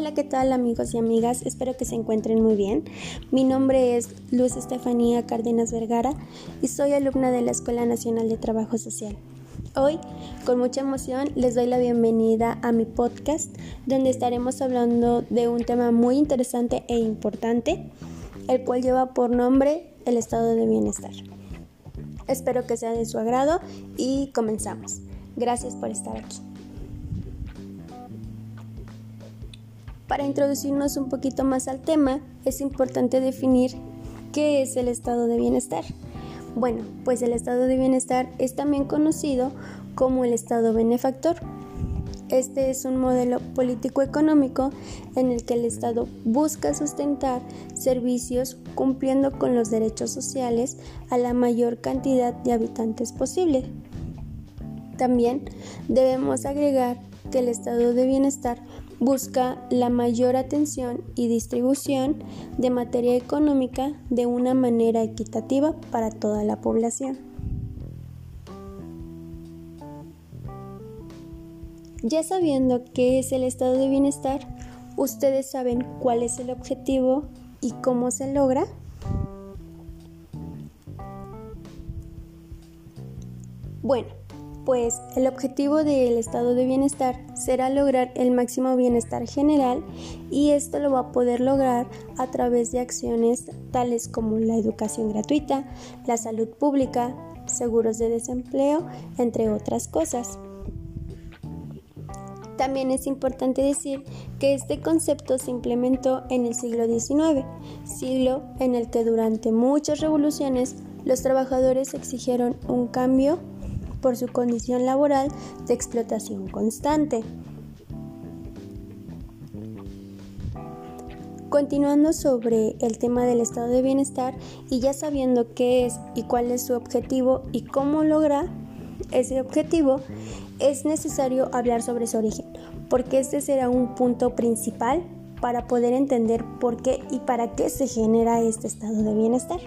Hola, ¿qué tal amigos y amigas? Espero que se encuentren muy bien. Mi nombre es Luz Estefanía Cárdenas Vergara y soy alumna de la Escuela Nacional de Trabajo Social. Hoy, con mucha emoción, les doy la bienvenida a mi podcast, donde estaremos hablando de un tema muy interesante e importante, el cual lleva por nombre el estado de bienestar. Espero que sea de su agrado y comenzamos. Gracias por estar aquí. Para introducirnos un poquito más al tema, es importante definir qué es el estado de bienestar. Bueno, pues el estado de bienestar es también conocido como el estado benefactor. Este es un modelo político-económico en el que el Estado busca sustentar servicios cumpliendo con los derechos sociales a la mayor cantidad de habitantes posible. También debemos agregar que el estado de bienestar busca la mayor atención y distribución de materia económica de una manera equitativa para toda la población. Ya sabiendo qué es el estado de bienestar, ¿ustedes saben cuál es el objetivo y cómo se logra? Bueno, pues el objetivo del estado de bienestar será lograr el máximo bienestar general y esto lo va a poder lograr a través de acciones tales como la educación gratuita, la salud pública, seguros de desempleo, entre otras cosas. También es importante decir que este concepto se implementó en el siglo XIX, siglo en el que durante muchas revoluciones los trabajadores exigieron un cambio por su condición laboral de explotación constante. Continuando sobre el tema del estado de bienestar y ya sabiendo qué es y cuál es su objetivo y cómo lograr ese objetivo, es necesario hablar sobre su origen, porque este será un punto principal para poder entender por qué y para qué se genera este estado de bienestar.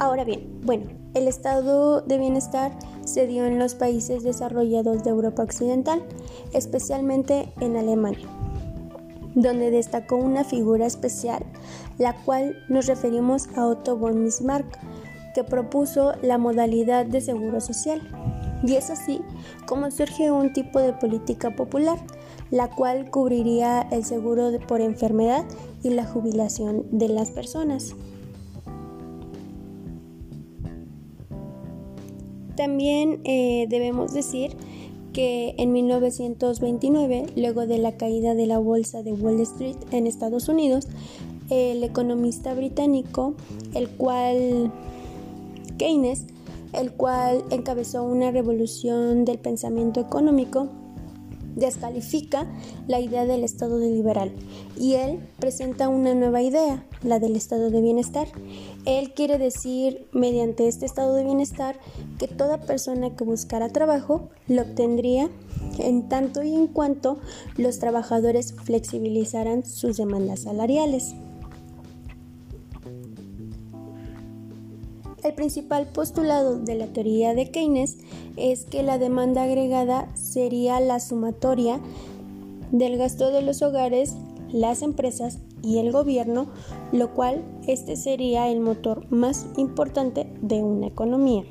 Ahora bien, bueno, el estado de bienestar se dio en los países desarrollados de Europa Occidental, especialmente en Alemania, donde destacó una figura especial, la cual nos referimos a Otto von Bismarck, que propuso la modalidad de seguro social. Y es así como surge un tipo de política popular, la cual cubriría el seguro por enfermedad y la jubilación de las personas. También eh, debemos decir que en 1929, luego de la caída de la bolsa de Wall Street en Estados Unidos, el economista británico, el cual Keynes, el cual encabezó una revolución del pensamiento económico, descalifica la idea del estado de liberal y él presenta una nueva idea, la del estado de bienestar. Él quiere decir mediante este estado de bienestar que toda persona que buscara trabajo lo obtendría en tanto y en cuanto los trabajadores flexibilizaran sus demandas salariales. El principal postulado de la teoría de Keynes es que la demanda agregada sería la sumatoria del gasto de los hogares, las empresas y el gobierno, lo cual este sería el motor más importante de una economía.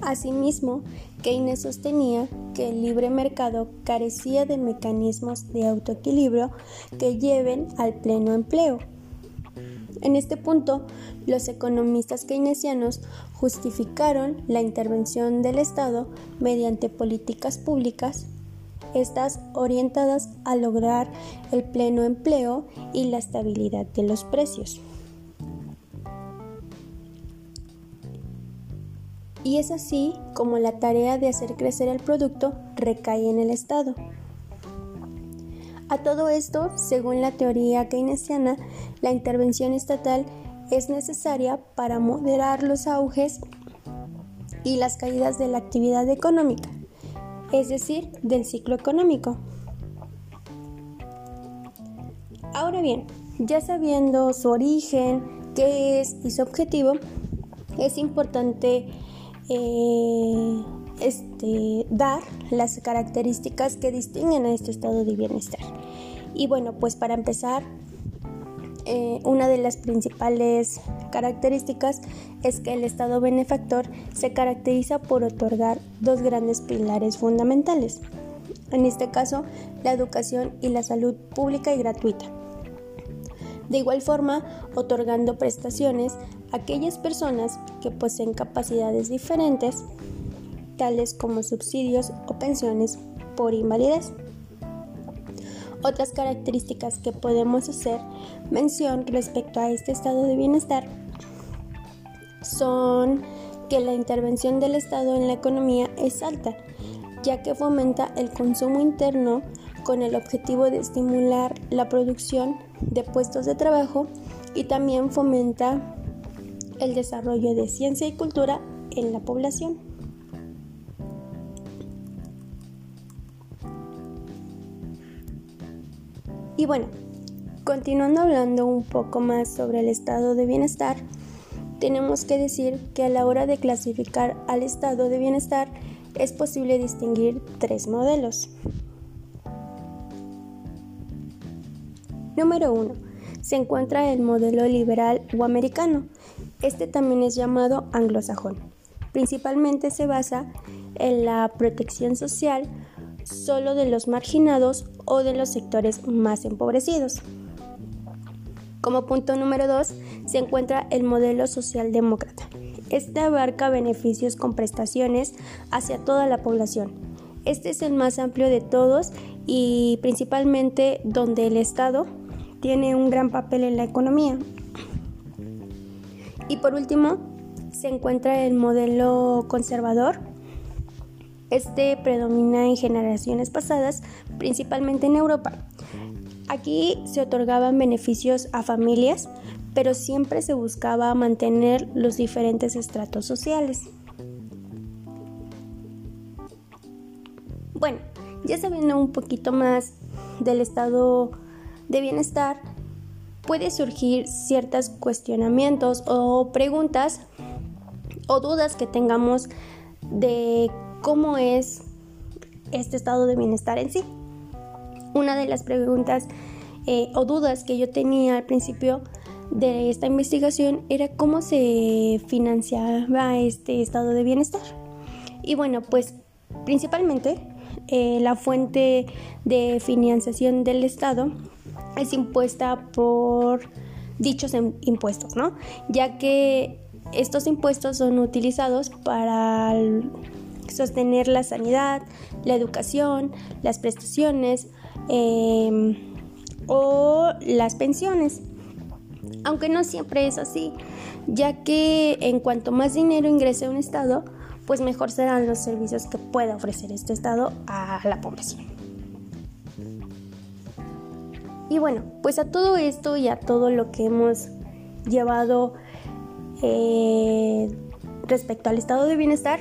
Asimismo, Keynes sostenía que el libre mercado carecía de mecanismos de autoequilibrio que lleven al pleno empleo en este punto, los economistas keynesianos justificaron la intervención del Estado mediante políticas públicas, estas orientadas a lograr el pleno empleo y la estabilidad de los precios. Y es así como la tarea de hacer crecer el producto recae en el Estado. A todo esto, según la teoría keynesiana, la intervención estatal es necesaria para moderar los auges y las caídas de la actividad económica, es decir, del ciclo económico. Ahora bien, ya sabiendo su origen, qué es y su objetivo, es importante eh, este, dar las características que distinguen a este estado de bienestar. Y bueno, pues para empezar, eh, una de las principales características es que el Estado benefactor se caracteriza por otorgar dos grandes pilares fundamentales, en este caso la educación y la salud pública y gratuita. De igual forma, otorgando prestaciones a aquellas personas que poseen capacidades diferentes, tales como subsidios o pensiones por invalidez. Otras características que podemos hacer mención respecto a este estado de bienestar son que la intervención del Estado en la economía es alta, ya que fomenta el consumo interno con el objetivo de estimular la producción de puestos de trabajo y también fomenta el desarrollo de ciencia y cultura en la población. Y bueno, continuando hablando un poco más sobre el estado de bienestar, tenemos que decir que a la hora de clasificar al estado de bienestar es posible distinguir tres modelos. Número 1. Se encuentra el modelo liberal o americano. Este también es llamado anglosajón. Principalmente se basa en la protección social solo de los marginados o de los sectores más empobrecidos. Como punto número 2 se encuentra el modelo socialdemócrata. Este abarca beneficios con prestaciones hacia toda la población. Este es el más amplio de todos y principalmente donde el Estado tiene un gran papel en la economía. Y por último, se encuentra el modelo conservador. Este predomina en generaciones pasadas, principalmente en Europa. Aquí se otorgaban beneficios a familias, pero siempre se buscaba mantener los diferentes estratos sociales. Bueno, ya sabiendo un poquito más del estado de bienestar, puede surgir ciertos cuestionamientos o preguntas o dudas que tengamos de cómo es este estado de bienestar en sí. Una de las preguntas eh, o dudas que yo tenía al principio de esta investigación era cómo se financiaba este estado de bienestar. Y bueno, pues principalmente eh, la fuente de financiación del Estado es impuesta por dichos impuestos, ¿no? Ya que estos impuestos son utilizados para sostener la sanidad, la educación, las prestaciones em, o las pensiones. Aunque no siempre es así, ya que en cuanto más dinero ingrese a un Estado, pues mejor serán los servicios que pueda ofrecer este Estado a la población. Y bueno, pues a todo esto y a todo lo que hemos llevado eh, respecto al estado de bienestar,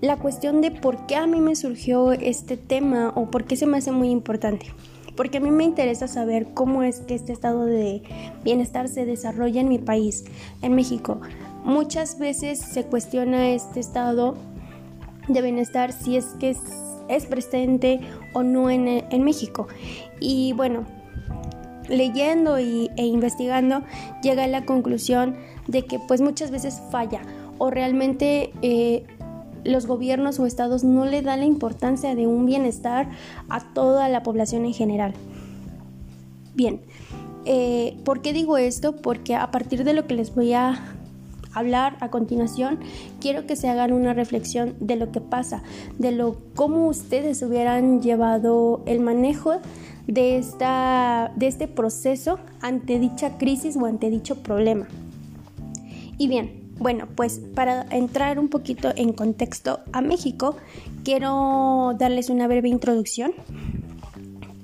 la cuestión de por qué a mí me surgió este tema o por qué se me hace muy importante. Porque a mí me interesa saber cómo es que este estado de bienestar se desarrolla en mi país, en México. Muchas veces se cuestiona este estado de bienestar si es que es, presente o no en, en México. Y bueno, leyendo y, e investigando llega a la conclusión de que pues muchas veces falla o realmente eh, los gobiernos o estados no le dan la importancia de un bienestar a toda la población en general. Bien, eh, ¿por qué digo esto? Porque a partir de lo que les voy a hablar a continuación, quiero que se hagan una reflexión de lo que pasa, de lo cómo ustedes hubieran llevado el manejo de, esta, de este proceso ante dicha crisis o ante dicho problema. Y bien, bueno, pues para entrar un poquito en contexto a México, quiero darles una breve introducción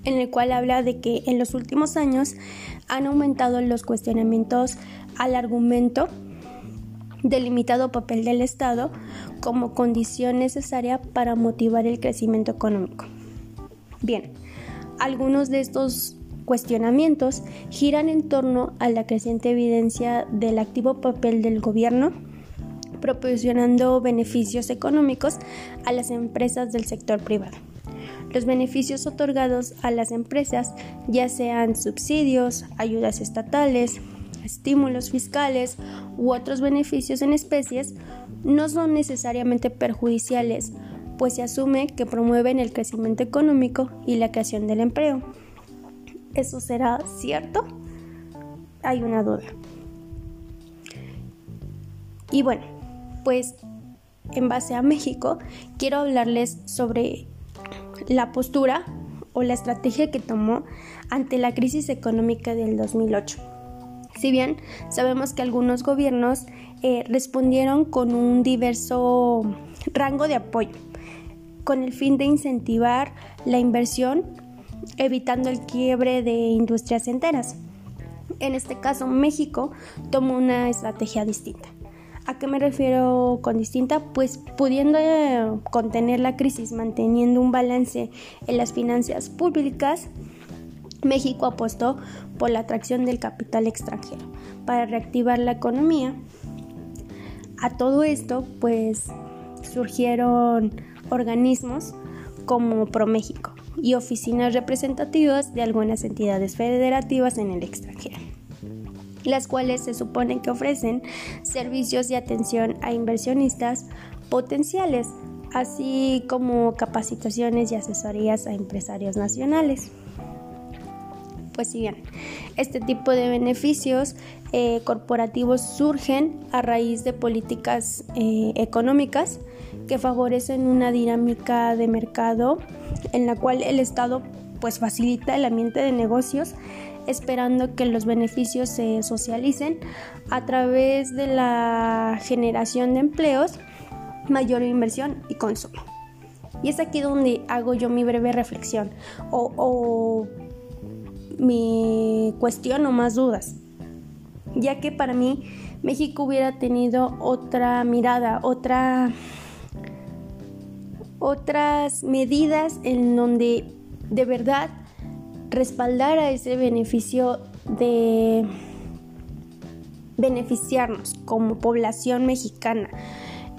en el cual habla de que en los últimos años han aumentado los cuestionamientos al argumento del limitado papel del Estado como condición necesaria para motivar el crecimiento económico. Bien, algunos de estos cuestionamientos giran en torno a la creciente evidencia del activo papel del gobierno proporcionando beneficios económicos a las empresas del sector privado. Los beneficios otorgados a las empresas, ya sean subsidios, ayudas estatales, estímulos fiscales u otros beneficios en especies, no son necesariamente perjudiciales, pues se asume que promueven el crecimiento económico y la creación del empleo. ¿Eso será cierto? Hay una duda. Y bueno, pues en base a México, quiero hablarles sobre la postura o la estrategia que tomó ante la crisis económica del 2008. Si bien sabemos que algunos gobiernos eh, respondieron con un diverso rango de apoyo, con el fin de incentivar la inversión, evitando el quiebre de industrias enteras. En este caso, México tomó una estrategia distinta. ¿A qué me refiero con distinta? Pues pudiendo eh, contener la crisis, manteniendo un balance en las finanzas públicas, México apostó por la atracción del capital extranjero para reactivar la economía. A todo esto, pues surgieron organismos como ProMéxico y oficinas representativas de algunas entidades federativas en el extranjero las cuales se supone que ofrecen servicios de atención a inversionistas potenciales, así como capacitaciones y asesorías a empresarios nacionales. Pues si bien, este tipo de beneficios eh, corporativos surgen a raíz de políticas eh, económicas que favorecen una dinámica de mercado en la cual el Estado pues facilita el ambiente de negocios esperando que los beneficios se socialicen a través de la generación de empleos, mayor inversión y consumo. Y es aquí donde hago yo mi breve reflexión o, o mi cuestión o más dudas, ya que para mí México hubiera tenido otra mirada, otra otras medidas en donde de verdad respaldar a ese beneficio de beneficiarnos como población mexicana.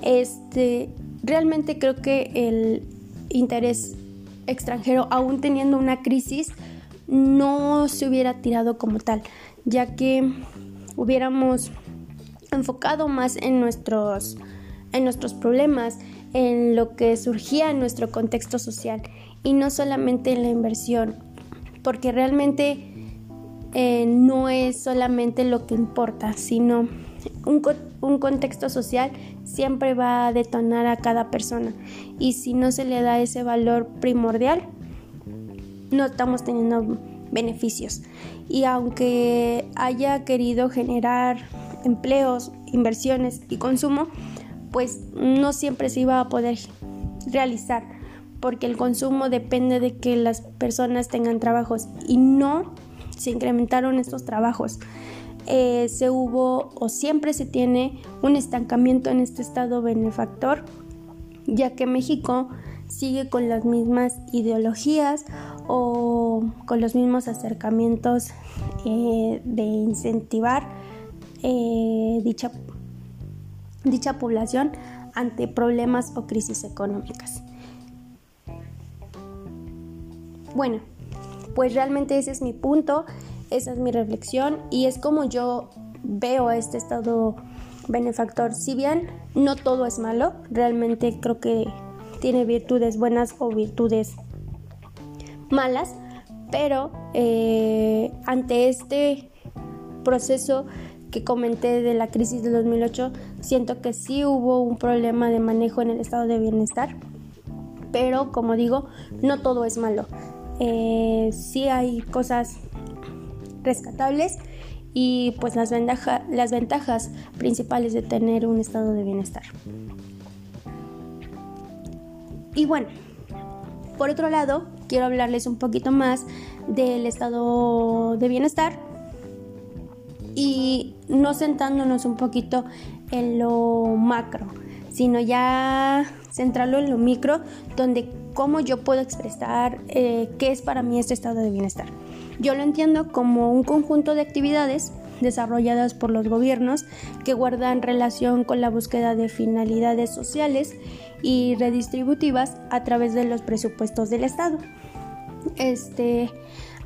Este, realmente creo que el interés extranjero, aún teniendo una crisis, no se hubiera tirado como tal, ya que hubiéramos enfocado más en nuestros, en nuestros problemas, en lo que surgía en nuestro contexto social y no solamente en la inversión porque realmente eh, no es solamente lo que importa, sino un, un, contexto social siempre va a detonar a cada persona y si no se le da ese valor primordial, no estamos teniendo beneficios. Y aunque haya querido generar empleos, inversiones y consumo, pues no siempre se iba a poder realizar porque el consumo depende de que las personas tengan trabajos y no se incrementaron estos trabajos. Eh, se hubo o siempre se tiene un estancamiento en este estado benefactor, ya que México sigue con las mismas ideologías o con los mismos acercamientos eh, de incentivar eh, dicha, dicha población ante problemas o crisis económicas. Bueno, pues realmente ese es mi punto, esa es mi reflexión y es como yo veo este estado benefactor. Si bien no todo es malo, realmente creo que tiene virtudes buenas o virtudes malas, pero eh, ante este proceso que comenté de la crisis de 2008, siento que sí hubo un problema de manejo en el estado de bienestar, pero como digo, no todo es malo eh, sí hay cosas rescatables y pues las, las ventajas principales de tener un estado de bienestar. Y bueno, por otro lado, quiero hablarles un poquito más del estado de bienestar y no sentándonos un poquito en lo macro, sino ya centrarlo en lo micro, donde cómo yo puedo expresar eh, qué es para mí este estado de bienestar. Yo lo entiendo como un conjunto de actividades desarrolladas por los gobiernos que guardan relación con la búsqueda de finalidades sociales y redistributivas a través de los presupuestos del Estado. Este,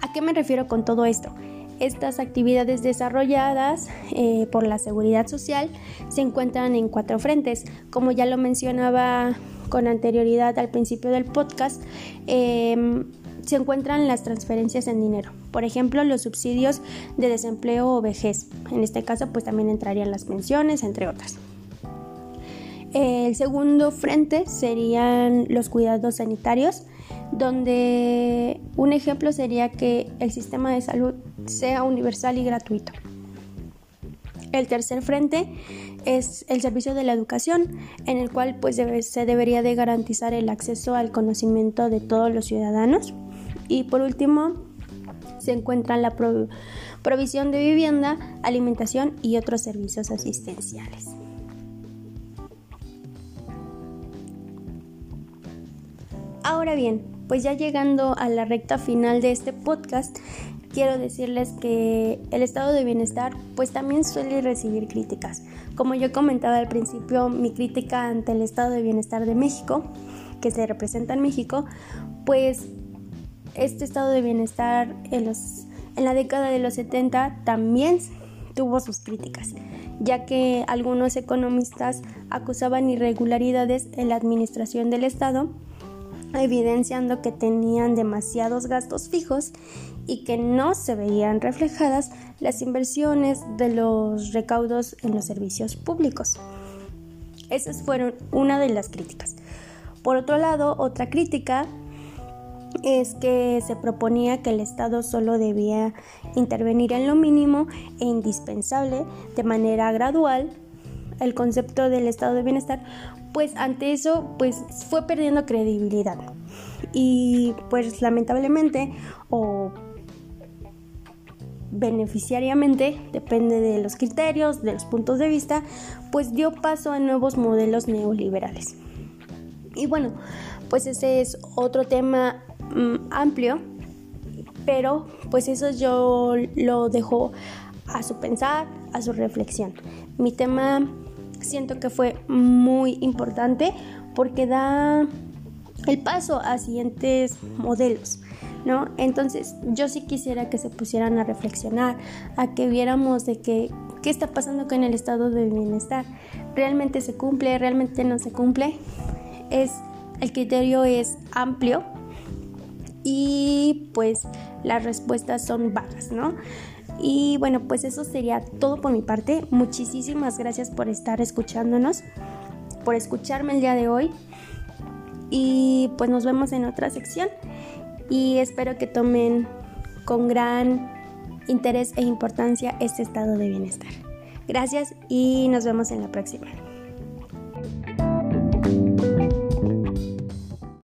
¿A qué me refiero con todo esto? Estas actividades desarrolladas eh, por la seguridad social se encuentran en cuatro frentes. Como ya lo mencionaba con anterioridad al principio del podcast, em, se encuentran las transferencias en dinero. Por ejemplo, los subsidios de desempleo o vejez. En este caso, pues también entrarían las pensiones, entre otras. El segundo frente serían los cuidados sanitarios, donde un ejemplo sería que el sistema de salud sea universal y gratuito. El tercer frente es el servicio de la educación, en el cual pues se debería de garantizar el acceso al conocimiento de todos los ciudadanos. Y por último, se encuentra la provisión de vivienda, alimentación y otros servicios asistenciales. Ahora bien, pues ya llegando a la recta final de este podcast, quiero decirles que el estado de bienestar pues también suele recibir críticas. Como yo comentaba al principio, mi crítica ante el estado de bienestar de México, que se representa en México, pues este estado de bienestar en, los, en la década de los 70 también tuvo sus críticas, ya que algunos economistas acusaban irregularidades en la administración del Estado, evidenciando que tenían demasiados gastos fijos y que no se veían reflejadas las inversiones de los recaudos en los servicios públicos. Esas fueron una de las críticas. Por otro lado, otra crítica es que se proponía que el Estado solo debía intervenir en lo mínimo e indispensable de manera gradual el concepto del estado de bienestar, pues ante eso pues fue perdiendo credibilidad. Y pues lamentablemente o beneficiariamente, depende de los criterios, de los puntos de vista, pues dio paso a nuevos modelos neoliberales. Y bueno, pues ese es otro tema Mm, amplio, pero pues eso yo lo dejo a su pensar, a su reflexión. Mi tema siento que fue muy importante porque da el paso a siguientes modelos, ¿no? Entonces, yo sí quisiera que se pusieran a reflexionar, a que viéramos de que qué está pasando con el estado de bienestar. ¿Realmente se cumple? ¿Realmente no se cumple? Es el criterio es amplio, y pues las respuestas son vagas, ¿no? Y bueno, pues eso sería todo por mi parte. Muchísimas gracias por estar escuchándonos, por escucharme el día de hoy. Y pues nos vemos en otra sección y espero que tomen con gran interés e importancia este estado de bienestar. Gracias y nos vemos en la próxima.